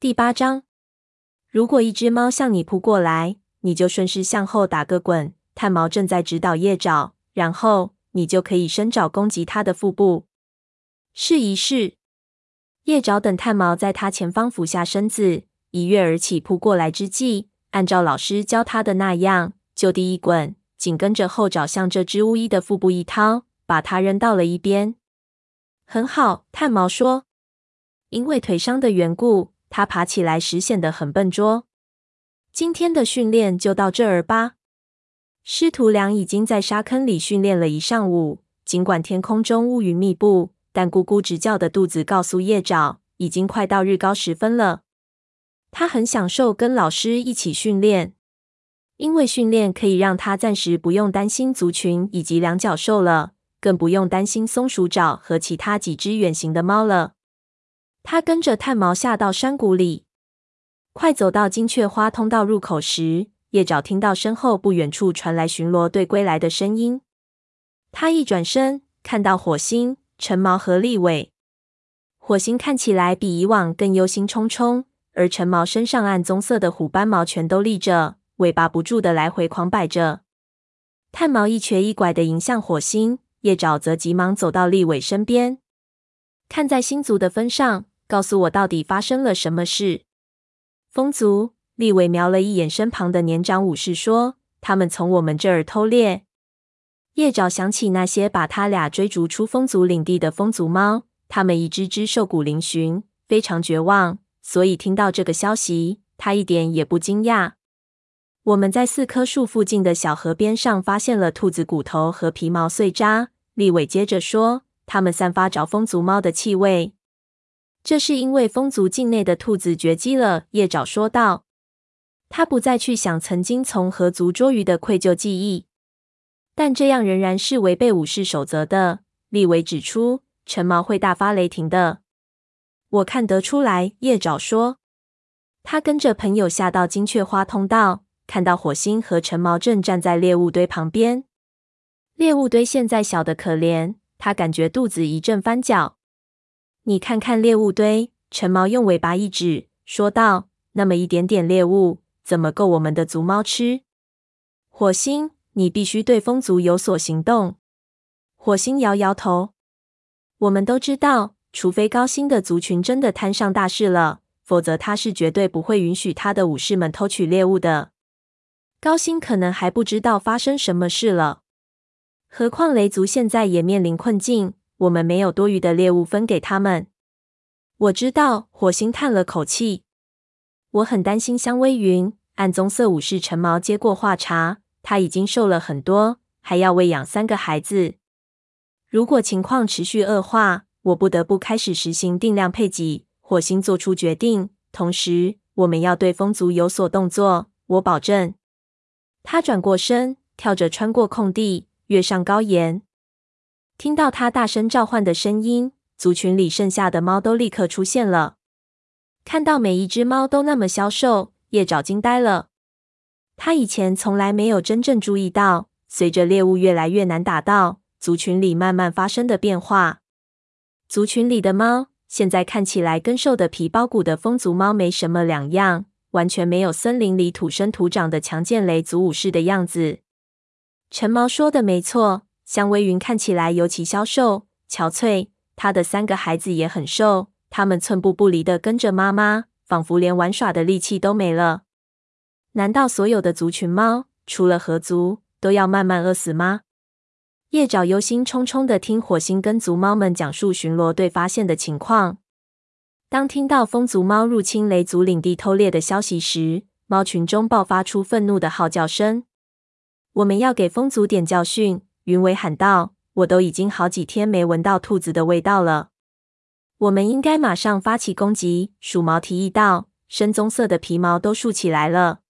第八章，如果一只猫向你扑过来，你就顺势向后打个滚。探毛正在指导叶爪，然后你就可以伸爪攻击它的腹部。试一试。叶爪等探毛在它前方俯下身子，一跃而起扑过来之际，按照老师教他的那样，就地一滚，紧跟着后爪向这只巫医的腹部一掏，把它扔到了一边。很好，探毛说。因为腿伤的缘故，他爬起来时显得很笨拙。今天的训练就到这儿吧。师徒俩已经在沙坑里训练了一上午，尽管天空中乌云密布，但咕咕直叫的肚子告诉叶爪，已经快到日高时分了。他很享受跟老师一起训练，因为训练可以让他暂时不用担心族群以及两脚兽了，更不用担心松鼠爪和其他几只远行的猫了。他跟着炭毛下到山谷里，快走到金雀花通道入口时，叶爪听到身后不远处传来巡逻队归来的声音。他一转身，看到火星、陈毛和立伟。火星看起来比以往更忧心忡忡，而陈毛身上暗棕色的虎斑毛全都立着，尾巴不住的来回狂摆着。炭毛一瘸一拐的迎向火星，叶爪则急忙走到立伟身边，看在星族的分上。告诉我到底发生了什么事？风族立伟瞄了一眼身旁的年长武士，说：“他们从我们这儿偷猎。”叶爪想起那些把他俩追逐出风族领地的风族猫，他们一只只瘦骨嶙峋，非常绝望。所以听到这个消息，他一点也不惊讶。我们在四棵树附近的小河边上发现了兔子骨头和皮毛碎渣。立伟接着说：“它们散发着风族猫的气味。”这是因为风族境内的兔子绝迹了，叶爪说道。他不再去想曾经从河族捉鱼的愧疚记忆，但这样仍然是违背武士守则的。立伟指出，陈毛会大发雷霆的。我看得出来，叶爪说。他跟着朋友下到金雀花通道，看到火星和陈毛正站在猎物堆旁边。猎物堆现在小的可怜，他感觉肚子一阵翻搅。你看看猎物堆，陈毛用尾巴一指，说道：“那么一点点猎物，怎么够我们的族猫吃？”火星，你必须对风族有所行动。火星摇摇头。我们都知道，除非高星的族群真的摊上大事了，否则他是绝对不会允许他的武士们偷取猎物的。高星可能还不知道发生什么事了，何况雷族现在也面临困境。我们没有多余的猎物分给他们。我知道，火星叹了口气。我很担心香微云。暗棕色武士陈毛接过话茬，他已经瘦了很多，还要喂养三个孩子。如果情况持续恶化，我不得不开始实行定量配给。火星做出决定，同时我们要对风族有所动作。我保证。他转过身，跳着穿过空地，跃上高岩。听到他大声召唤的声音，族群里剩下的猫都立刻出现了。看到每一只猫都那么消瘦，叶爪惊呆了。他以前从来没有真正注意到，随着猎物越来越难打到，族群里慢慢发生的变化。族群里的猫现在看起来跟瘦的皮包骨的风族猫没什么两样，完全没有森林里土生土长的强健雷族武士的样子。陈毛说的没错。香微云看起来尤其消瘦、憔悴，她的三个孩子也很瘦，他们寸步不离地跟着妈妈，仿佛连玩耍的力气都没了。难道所有的族群猫，除了河族，都要慢慢饿死吗？叶爪忧心忡忡地听火星跟族猫们讲述巡逻队发现的情况。当听到风族猫入侵雷族领地偷猎的消息时，猫群中爆发出愤怒的号叫声。我们要给风族点教训。云尾喊道：“我都已经好几天没闻到兔子的味道了，我们应该马上发起攻击。”鼠毛提议道，深棕色的皮毛都竖起来了。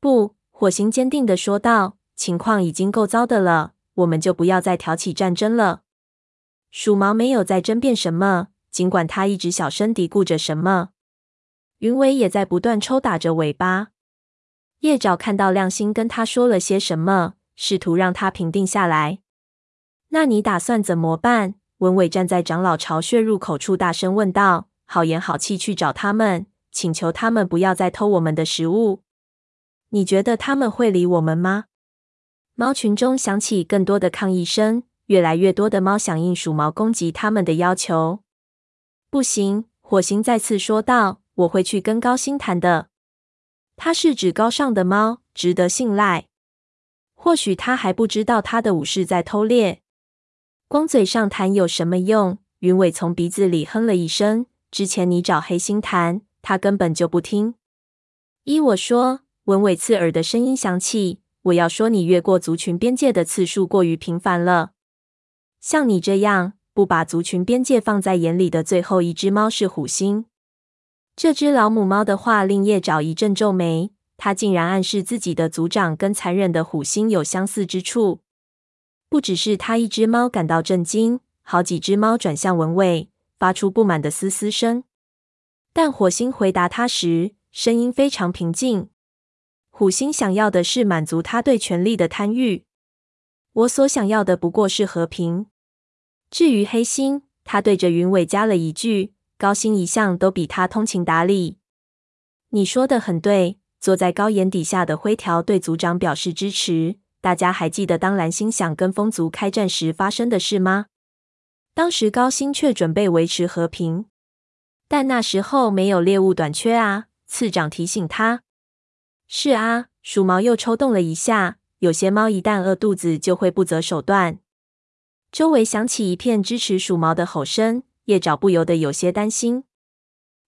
不，火星坚定地说道：“情况已经够糟的了，我们就不要再挑起战争了。”鼠毛没有再争辩什么，尽管他一直小声嘀咕着什么。云尾也在不断抽打着尾巴。叶爪看到亮星跟他说了些什么。试图让他平定下来。那你打算怎么办？文伟站在长老巢穴入口处，大声问道。好言好气去找他们，请求他们不要再偷我们的食物。你觉得他们会理我们吗？猫群中响起更多的抗议声，越来越多的猫响应鼠毛攻击他们的要求。不行，火星再次说道：“我会去跟高星谈的。他是指高尚的猫，值得信赖。或许他还不知道他的武士在偷猎。光嘴上谈有什么用？”云尾从鼻子里哼了一声。之前你找黑心谈，他根本就不听。依我说，文尾刺耳的声音响起。我要说，你越过族群边界的次数过于频繁了。像你这样不把族群边界放在眼里的最后一只猫是虎星。这只老母猫的话令叶爪一阵皱眉，他竟然暗示自己的族长跟残忍的虎星有相似之处。不只是他一只猫感到震惊，好几只猫转向文尾。发出不满的嘶嘶声，但火星回答他时，声音非常平静。虎星想要的是满足他对权力的贪欲，我所想要的不过是和平。至于黑星，他对着云尾加了一句：“高星一向都比他通情达理。”你说的很对。坐在高岩底下的灰条对族长表示支持。大家还记得当蓝星想跟风族开战时发生的事吗？当时高星却准备维持和平，但那时候没有猎物短缺啊。次长提醒他：“是啊。”鼠毛又抽动了一下。有些猫一旦饿肚子，就会不择手段。周围响起一片支持鼠毛的吼声，叶爪不由得有些担心。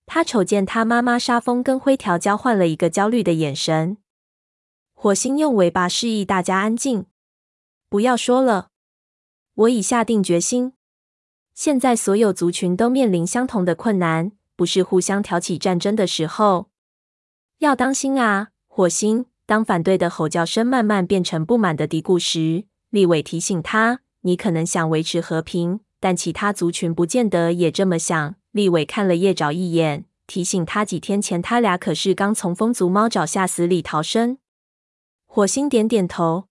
他瞅见他妈妈沙风跟灰条交换了一个焦虑的眼神。火星用尾巴示意大家安静，不要说了。我已下定决心。现在所有族群都面临相同的困难，不是互相挑起战争的时候。要当心啊，火星！当反对的吼叫声慢慢变成不满的嘀咕时，立伟提醒他：“你可能想维持和平，但其他族群不见得也这么想。”立伟看了叶爪一眼，提醒他：“几天前他俩可是刚从风族猫爪下死里逃生。”火星点点头：“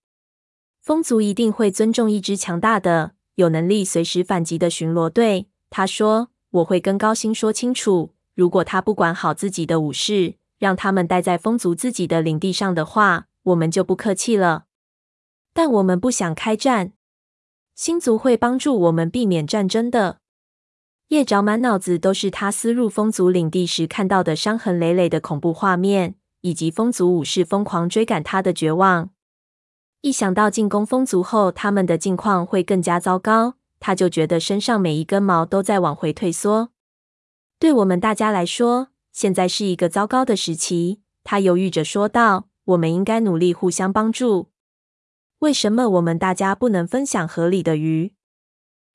风族一定会尊重一支强大的。”有能力随时反击的巡逻队，他说：“我会跟高星说清楚，如果他不管好自己的武士，让他们待在风族自己的领地上的话，我们就不客气了。但我们不想开战，星族会帮助我们避免战争的。”叶爪满脑子都是他私入风族领地时看到的伤痕累累的恐怖画面，以及风族武士疯狂追赶他的绝望。一想到进攻风族后，他们的境况会更加糟糕，他就觉得身上每一根毛都在往回退缩。对我们大家来说，现在是一个糟糕的时期。他犹豫着说道：“我们应该努力互相帮助。为什么我们大家不能分享河里的鱼？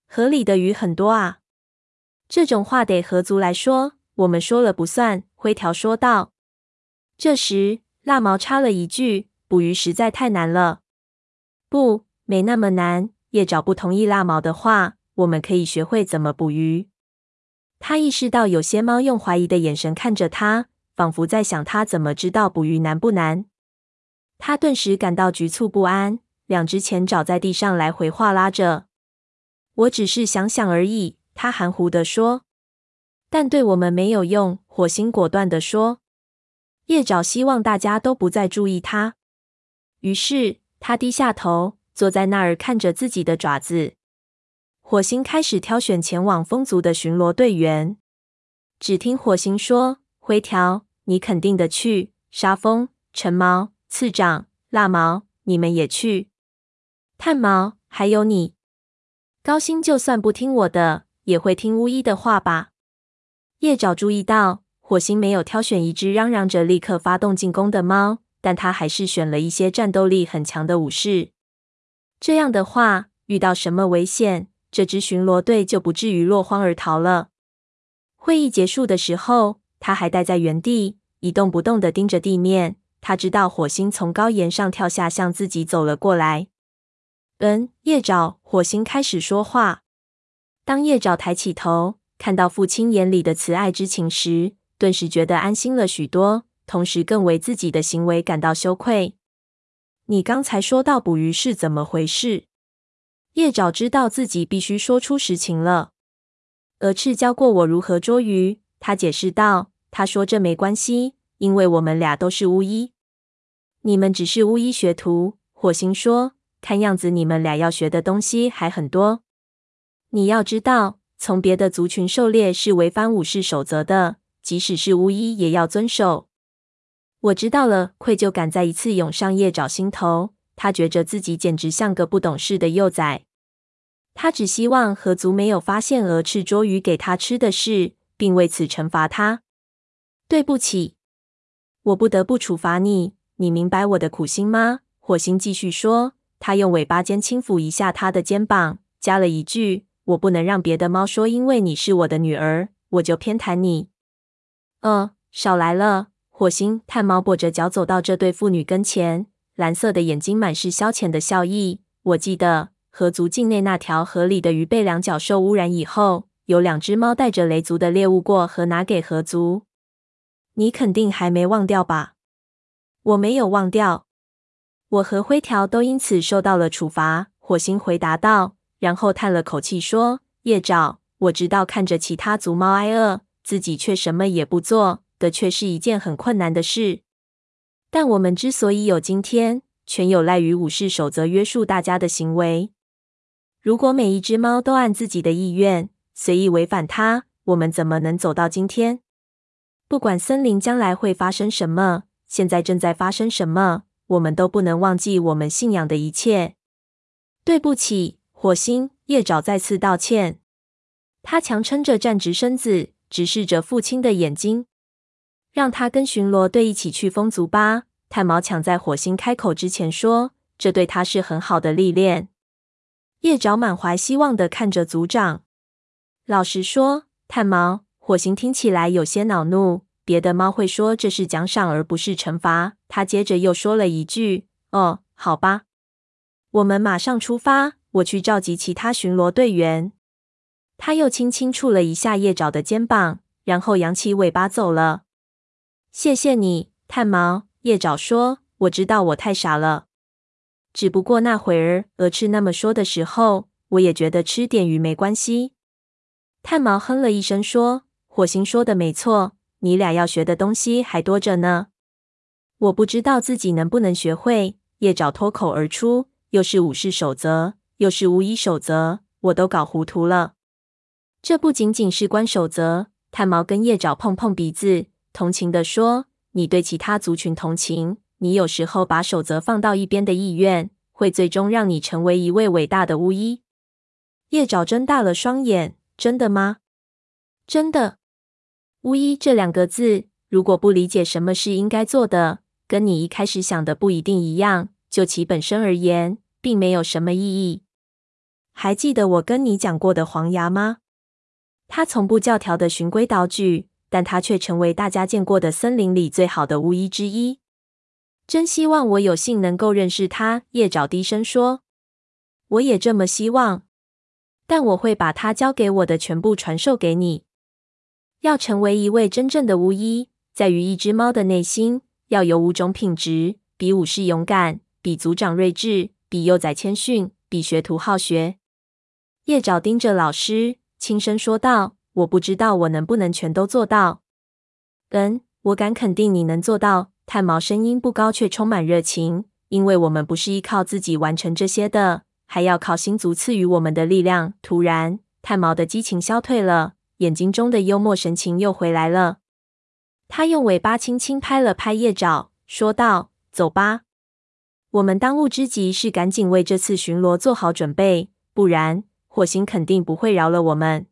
河里的鱼很多啊。这种话得河族来说，我们说了不算。”灰条说道。这时，蜡毛插了一句：“捕鱼实在太难了。”不，没那么难。叶爪不同意蜡毛的话。我们可以学会怎么捕鱼。他意识到有些猫用怀疑的眼神看着他，仿佛在想他怎么知道捕鱼难不难。他顿时感到局促不安，两只前爪在地上来回划拉着。我只是想想而已，他含糊地说。但对我们没有用，火星果断地说。叶爪希望大家都不再注意他，于是。他低下头，坐在那儿看着自己的爪子。火星开始挑选前往风族的巡逻队员。只听火星说：“灰条，你肯定的去；沙风、橙毛、次长、蜡毛，你们也去；炭毛，还有你。高星就算不听我的，也会听巫医的话吧？”叶爪注意到，火星没有挑选一只嚷嚷着立刻发动进攻的猫。但他还是选了一些战斗力很强的武士。这样的话，遇到什么危险，这支巡逻队就不至于落荒而逃了。会议结束的时候，他还待在原地，一动不动地盯着地面。他知道火星从高岩上跳下，向自己走了过来。嗯，叶爪，火星开始说话。当叶爪抬起头，看到父亲眼里的慈爱之情时，顿时觉得安心了许多。同时，更为自己的行为感到羞愧。你刚才说到捕鱼是怎么回事？叶爪知道自己必须说出实情了。鹅翅教过我如何捉鱼，他解释道。他说：“这没关系，因为我们俩都是巫医。”你们只是巫医学徒，火星说。看样子你们俩要学的东西还很多。你要知道，从别的族群狩猎是违反武士守则的，即使是巫医也要遵守。我知道了，愧疚感再一次涌上叶爪心头。他觉着自己简直像个不懂事的幼崽。他只希望河族没有发现鹅翅捉鱼给他吃的事，并为此惩罚他。对不起，我不得不处罚你。你明白我的苦心吗？火星继续说。他用尾巴尖轻抚一下他的肩膀，加了一句：“我不能让别的猫说，因为你是我的女儿，我就偏袒你。”呃，少来了。火星炭猫跛着脚走到这对父女跟前，蓝色的眼睛满是消遣的笑意。我记得河族境内那条河里的鱼被两角兽污染以后，有两只猫带着雷族的猎物过河，拿给河族。你肯定还没忘掉吧？我没有忘掉，我和灰条都因此受到了处罚。火星回答道，然后叹了口气说：“叶爪，我知道看着其他族猫挨饿，自己却什么也不做的确是一件很困难的事。但我们之所以有今天，全有赖于武士守则约束大家的行为。如果每一只猫都按自己的意愿随意违反它，我们怎么能走到今天？不管森林将来会发生什么。”现在正在发生什么？我们都不能忘记我们信仰的一切。对不起，火星叶爪再次道歉。他强撑着站直身子，直视着父亲的眼睛。让他跟巡逻队一起去风族吧。炭毛抢在火星开口之前说：“这对他是很好的历练。”叶爪满怀希望地看着族长。老实说，炭毛，火星听起来有些恼怒。别的猫会说这是奖赏而不是惩罚。他接着又说了一句：“哦，好吧，我们马上出发。我去召集其他巡逻队员。”他又轻轻触了一下叶爪的肩膀，然后扬起尾巴走了。谢谢你，炭毛。叶爪说：“我知道我太傻了。只不过那会儿鹅翅那么说的时候，我也觉得吃点鱼没关系。”炭毛哼了一声说：“火星说的没错。”你俩要学的东西还多着呢，我不知道自己能不能学会。叶爪脱口而出，又是武士守则，又是巫医守则，我都搞糊涂了。这不仅仅是关守则。炭毛跟叶爪碰碰鼻子，同情地说：“你对其他族群同情，你有时候把守则放到一边的意愿，会最终让你成为一位伟大的巫医。”叶爪睁大了双眼：“真的吗？真的？”巫医这两个字，如果不理解什么是应该做的，跟你一开始想的不一定一样，就其本身而言，并没有什么意义。还记得我跟你讲过的黄牙吗？他从不教条的循规蹈矩，但他却成为大家见过的森林里最好的巫医之一。真希望我有幸能够认识他。叶爪低声说：“我也这么希望，但我会把他教给我的全部传授给你。”要成为一位真正的巫医，在于一只猫的内心要有五种品质：比武士勇敢，比族长睿智，比幼崽谦逊，比学徒好学。叶爪盯着老师，轻声说道：“我不知道我能不能全都做到。”“嗯，我敢肯定你能做到。”炭毛声音不高，却充满热情。因为我们不是依靠自己完成这些的，还要靠星族赐予我们的力量。突然，炭毛的激情消退了。眼睛中的幽默神情又回来了。他用尾巴轻轻拍了拍叶爪，说道：“走吧，我们当务之急是赶紧为这次巡逻做好准备，不然火星肯定不会饶了我们。”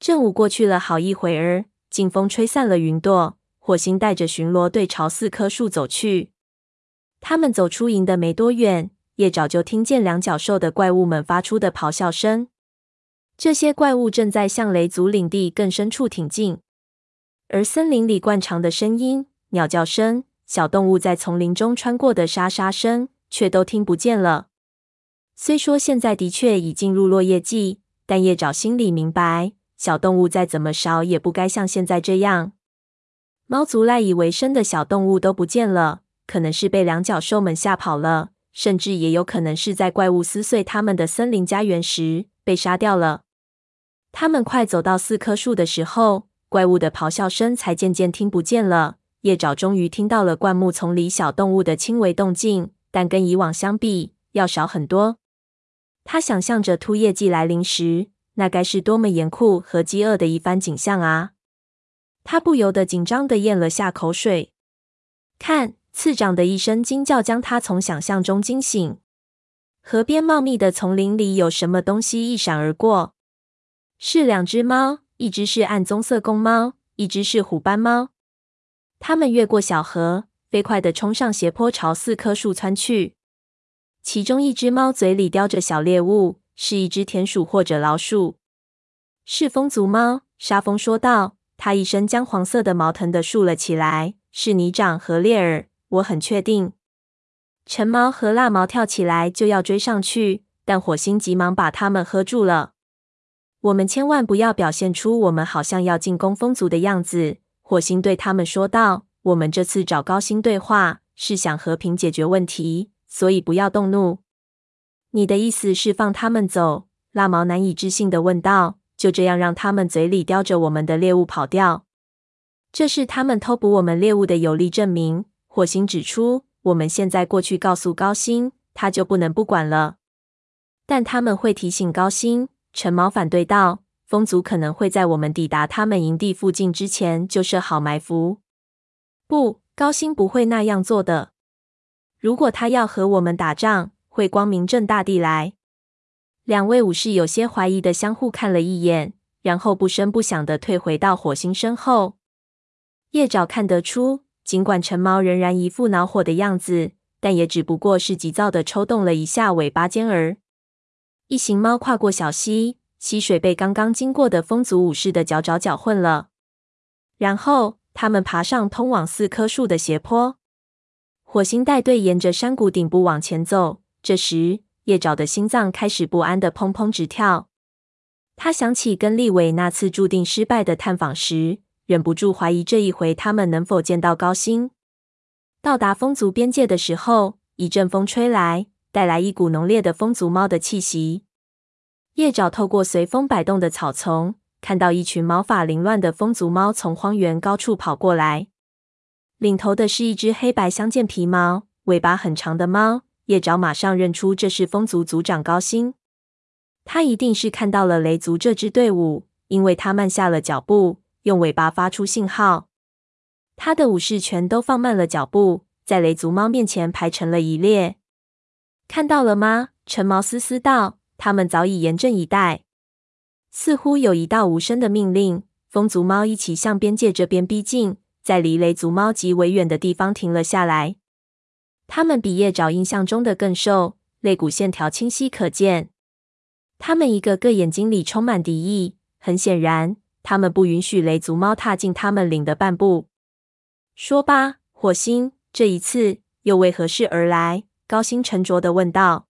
正午过去了好一会儿，劲风吹散了云朵，火星带着巡逻队朝四棵树走去。他们走出营的没多远，叶爪就听见两角兽的怪物们发出的咆哮声。这些怪物正在向雷族领地更深处挺进，而森林里惯常的声音、鸟叫声、小动物在丛林中穿过的沙沙声，却都听不见了。虽说现在的确已进入落叶季，但叶爪心里明白，小动物再怎么少，也不该像现在这样。猫族赖以为生的小动物都不见了，可能是被两角兽们吓跑了，甚至也有可能是在怪物撕碎他们的森林家园时被杀掉了。他们快走到四棵树的时候，怪物的咆哮声才渐渐听不见了。叶爪终于听到了灌木丛里小动物的轻微动静，但跟以往相比，要少很多。他想象着秃夜季来临时，那该是多么严酷和饥饿的一番景象啊！他不由得紧张的咽了下口水。看，次长的一声惊叫将他从想象中惊醒。河边茂密的丛林里有什么东西一闪而过？是两只猫，一只是暗棕色公猫，一只是虎斑猫。它们越过小河，飞快地冲上斜坡，朝四棵树窜去。其中一只猫嘴里叼着小猎物，是一只田鼠或者老鼠。是风族猫，沙风说道。它一身姜黄色的毛腾的竖了起来。是泥掌和猎耳，我很确定。橙毛和蜡毛跳起来就要追上去，但火星急忙把它们喝住了。我们千万不要表现出我们好像要进攻风族的样子。火星对他们说道：“我们这次找高星对话，是想和平解决问题。”所以不要动怒。你的意思是放他们走？拉毛难以置信地问道。就这样让他们嘴里叼着我们的猎物跑掉？这是他们偷捕我们猎物的有力证明。火星指出，我们现在过去告诉高星，他就不能不管了。但他们会提醒高星。陈毛反对道。风族可能会在我们抵达他们营地附近之前就设好埋伏。不，高星不会那样做的。如果他要和我们打仗，会光明正大地来。两位武士有些怀疑的相互看了一眼，然后不声不响的退回到火星身后。叶爪看得出，尽管陈毛仍然一副恼火的样子，但也只不过是急躁的抽动了一下尾巴尖儿。一行猫跨过小溪，溪水被刚刚经过的风族武士的脚爪搅混了。然后，他们爬上通往四棵树的斜坡。火星带队沿着山谷顶部往前走，这时叶爪的心脏开始不安的砰砰直跳。他想起跟立伟那次注定失败的探访时，忍不住怀疑这一回他们能否见到高星。到达风族边界的时候，一阵风吹来，带来一股浓烈的风族猫的气息。叶爪透过随风摆动的草丛，看到一群毛发凌乱的风族猫从荒原高处跑过来。领头的是一只黑白相间、皮毛、尾巴很长的猫。叶爪马上认出这是风族族长高星。他一定是看到了雷族这支队伍，因为他慢下了脚步，用尾巴发出信号。他的武士全都放慢了脚步，在雷族猫面前排成了一列。看到了吗？陈毛思思道：“他们早已严阵以待。”似乎有一道无声的命令，风族猫一起向边界这边逼近。在离雷族猫极为远的地方停了下来。它们比叶爪印象中的更瘦，肋骨线条清晰可见。它们一个个眼睛里充满敌意。很显然，它们不允许雷族猫踏进它们领的半步。说吧，火星，这一次又为何事而来？高星沉着的问道。